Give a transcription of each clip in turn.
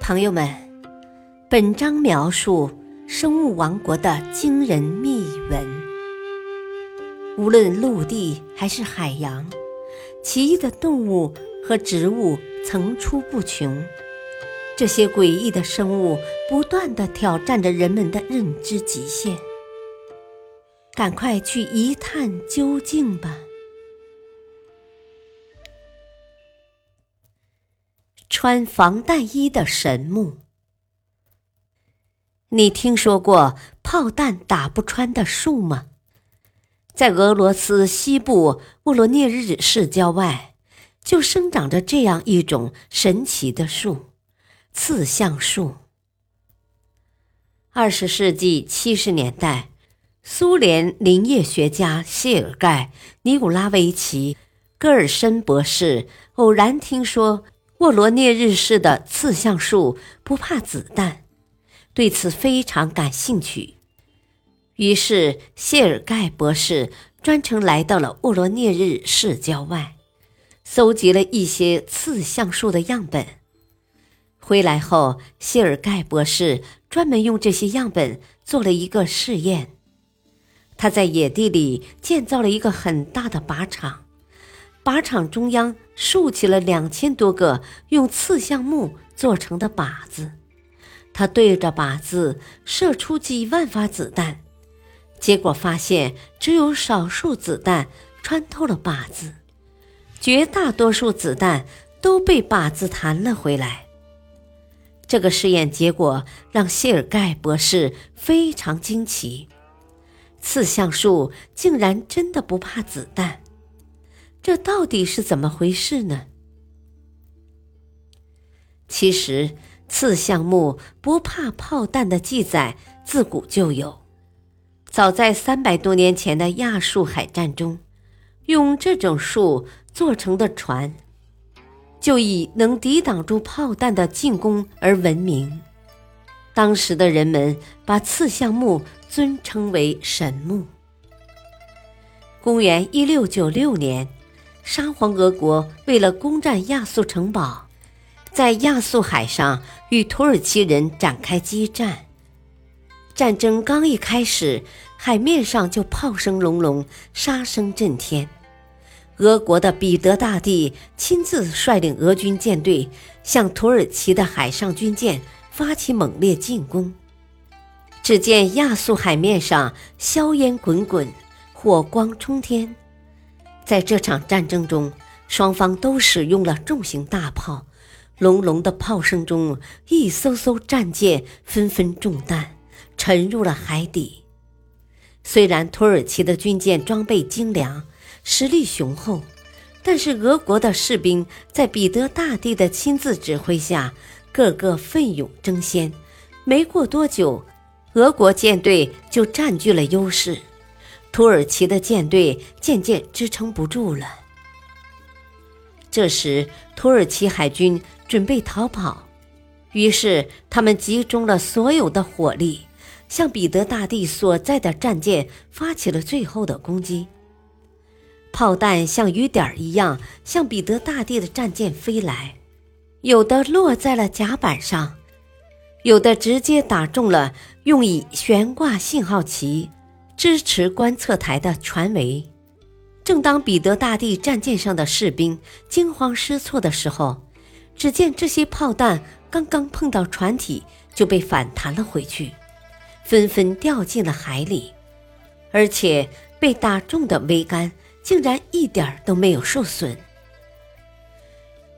朋友们，本章描述生物王国的惊人秘闻。无论陆地还是海洋，奇异的动物和植物层出不穷。这些诡异的生物不断的挑战着人们的认知极限。赶快去一探究竟吧！穿防弹衣的神木，你听说过炮弹打不穿的树吗？在俄罗斯西部沃罗涅日市郊外，就生长着这样一种神奇的树——刺橡树。二十世纪七十年代，苏联林业学家谢尔盖·尼古拉维奇·戈尔申博士偶然听说。沃罗涅日市的刺橡树不怕子弹，对此非常感兴趣。于是谢尔盖博士专程来到了沃罗涅日市郊外，搜集了一些刺橡树的样本。回来后，谢尔盖博士专门用这些样本做了一个试验。他在野地里建造了一个很大的靶场。靶场中央竖起了两千多个用刺橡木做成的靶子，他对着靶子射出几万发子弹，结果发现只有少数子弹穿透了靶子，绝大多数子弹都被靶子弹了回来。这个试验结果让谢尔盖博士非常惊奇：刺橡树竟然真的不怕子弹。这到底是怎么回事呢？其实，刺橡木不怕炮弹的记载自古就有。早在三百多年前的亚述海战中，用这种树做成的船，就以能抵挡住炮弹的进攻而闻名。当时的人们把刺橡木尊称为神木。公元一六九六年。沙皇俄国为了攻占亚速城堡，在亚速海上与土耳其人展开激战。战争刚一开始，海面上就炮声隆隆，杀声震天。俄国的彼得大帝亲自率领俄军舰队向土耳其的海上军舰发起猛烈进攻。只见亚速海面上硝烟滚滚，火光冲天。在这场战争中，双方都使用了重型大炮，隆隆的炮声中，一艘艘战舰纷纷中弹，沉入了海底。虽然土耳其的军舰装备精良，实力雄厚，但是俄国的士兵在彼得大帝的亲自指挥下，个个奋勇争先。没过多久，俄国舰队就占据了优势。土耳其的舰队渐渐支撑不住了。这时，土耳其海军准备逃跑，于是他们集中了所有的火力，向彼得大帝所在的战舰发起了最后的攻击。炮弹像雨点一样向彼得大帝的战舰飞来，有的落在了甲板上，有的直接打中了用以悬挂信号旗。支持观测台的船桅。正当彼得大帝战舰上的士兵惊慌失措的时候，只见这些炮弹刚刚碰到船体就被反弹了回去，纷纷掉进了海里，而且被打中的桅杆竟然一点都没有受损。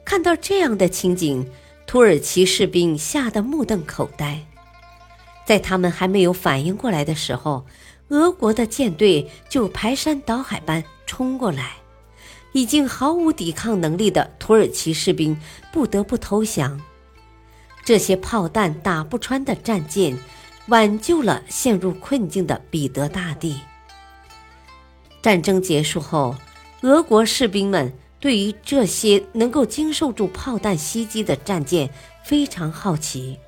看到这样的情景，土耳其士兵吓得目瞪口呆。在他们还没有反应过来的时候，俄国的舰队就排山倒海般冲过来，已经毫无抵抗能力的土耳其士兵不得不投降。这些炮弹打不穿的战舰，挽救了陷入困境的彼得大帝。战争结束后，俄国士兵们对于这些能够经受住炮弹袭击的战舰非常好奇。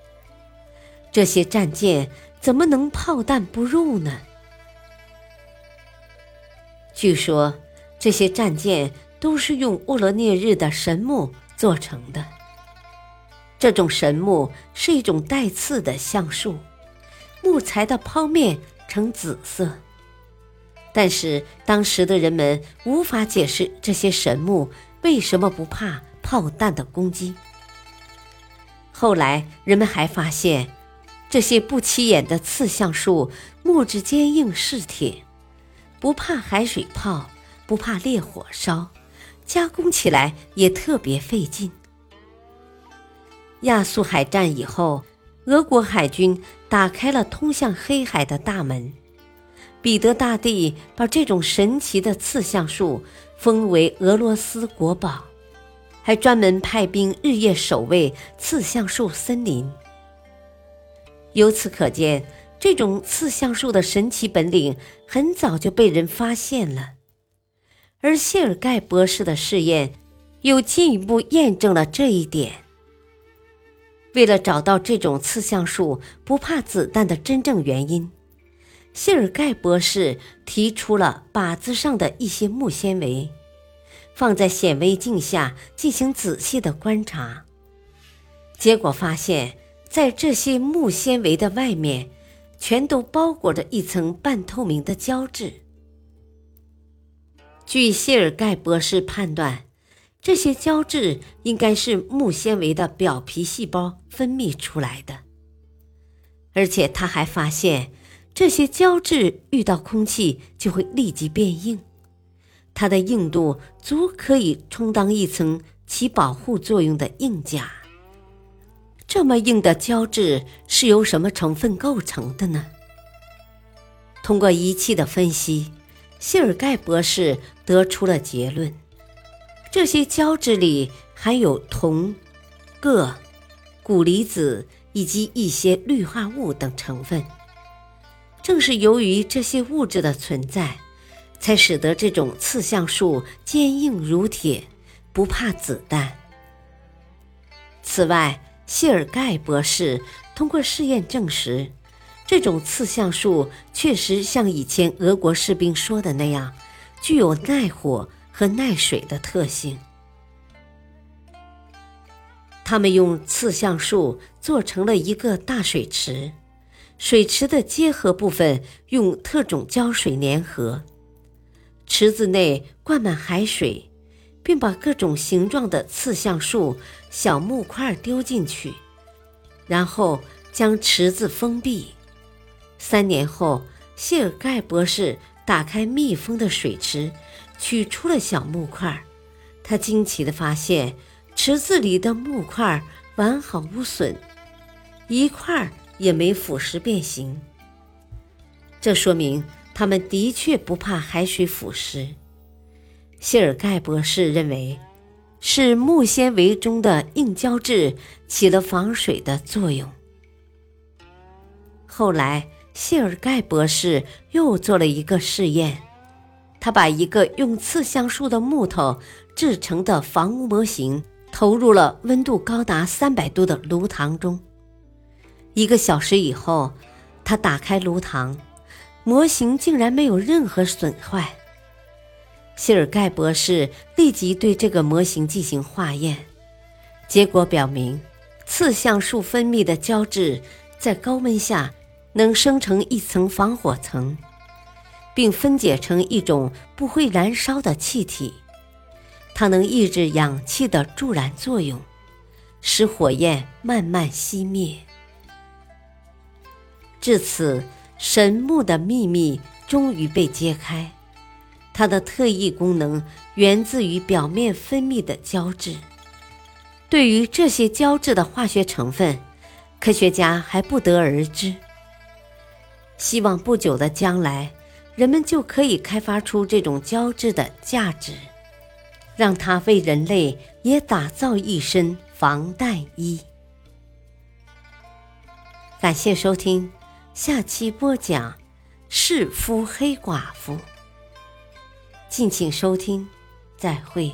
这些战舰怎么能炮弹不入呢？据说这些战舰都是用沃罗涅日的神木做成的。这种神木是一种带刺的橡树，木材的剖面呈紫色。但是当时的人们无法解释这些神木为什么不怕炮弹的攻击。后来人们还发现，这些不起眼的刺橡树木质坚硬是铁，不怕海水泡，不怕烈火烧，加工起来也特别费劲。亚速海战以后，俄国海军打开了通向黑海的大门。彼得大帝把这种神奇的刺橡树封为俄罗斯国宝，还专门派兵日夜守卫刺橡树森林。由此可见，这种刺橡树的神奇本领很早就被人发现了。而谢尔盖博士的试验又进一步验证了这一点。为了找到这种刺橡树不怕子弹的真正原因。谢尔盖博士提出了靶子上的一些木纤维，放在显微镜下进行仔细的观察。结果发现，在这些木纤维的外面，全都包裹着一层半透明的胶质。据谢尔盖博士判断，这些胶质应该是木纤维的表皮细胞分泌出来的，而且他还发现。这些胶质遇到空气就会立即变硬，它的硬度足可以充当一层起保护作用的硬甲。这么硬的胶质是由什么成分构成的呢？通过仪器的分析，谢尔盖博士得出了结论：这些胶质里含有铜、铬、钴离子以及一些氯化物等成分。正是由于这些物质的存在，才使得这种刺橡树坚硬如铁，不怕子弹。此外，谢尔盖博士通过试验证实，这种刺橡树确实像以前俄国士兵说的那样，具有耐火和耐水的特性。他们用刺橡树做成了一个大水池。水池的结合部分用特种胶水粘合，池子内灌满海水，并把各种形状的刺橡树小木块丢进去，然后将池子封闭。三年后，谢尔盖博士打开密封的水池，取出了小木块，他惊奇地发现池子里的木块完好无损，一块。也没腐蚀变形，这说明他们的确不怕海水腐蚀。谢尔盖博士认为，是木纤维中的硬胶质起了防水的作用。后来，谢尔盖博士又做了一个试验，他把一个用刺橡树的木头制成的房屋模型投入了温度高达三百度的炉膛中。一个小时以后，他打开炉膛，模型竟然没有任何损坏。谢尔盖博士立即对这个模型进行化验，结果表明，刺橡树分泌的胶质在高温下能生成一层防火层，并分解成一种不会燃烧的气体，它能抑制氧气的助燃作用，使火焰慢慢熄灭。至此，神木的秘密终于被揭开。它的特异功能源自于表面分泌的胶质。对于这些胶质的化学成分，科学家还不得而知。希望不久的将来，人们就可以开发出这种胶质的价值，让它为人类也打造一身防弹衣。感谢收听。下期播讲弑夫黑寡妇，敬请收听，再会。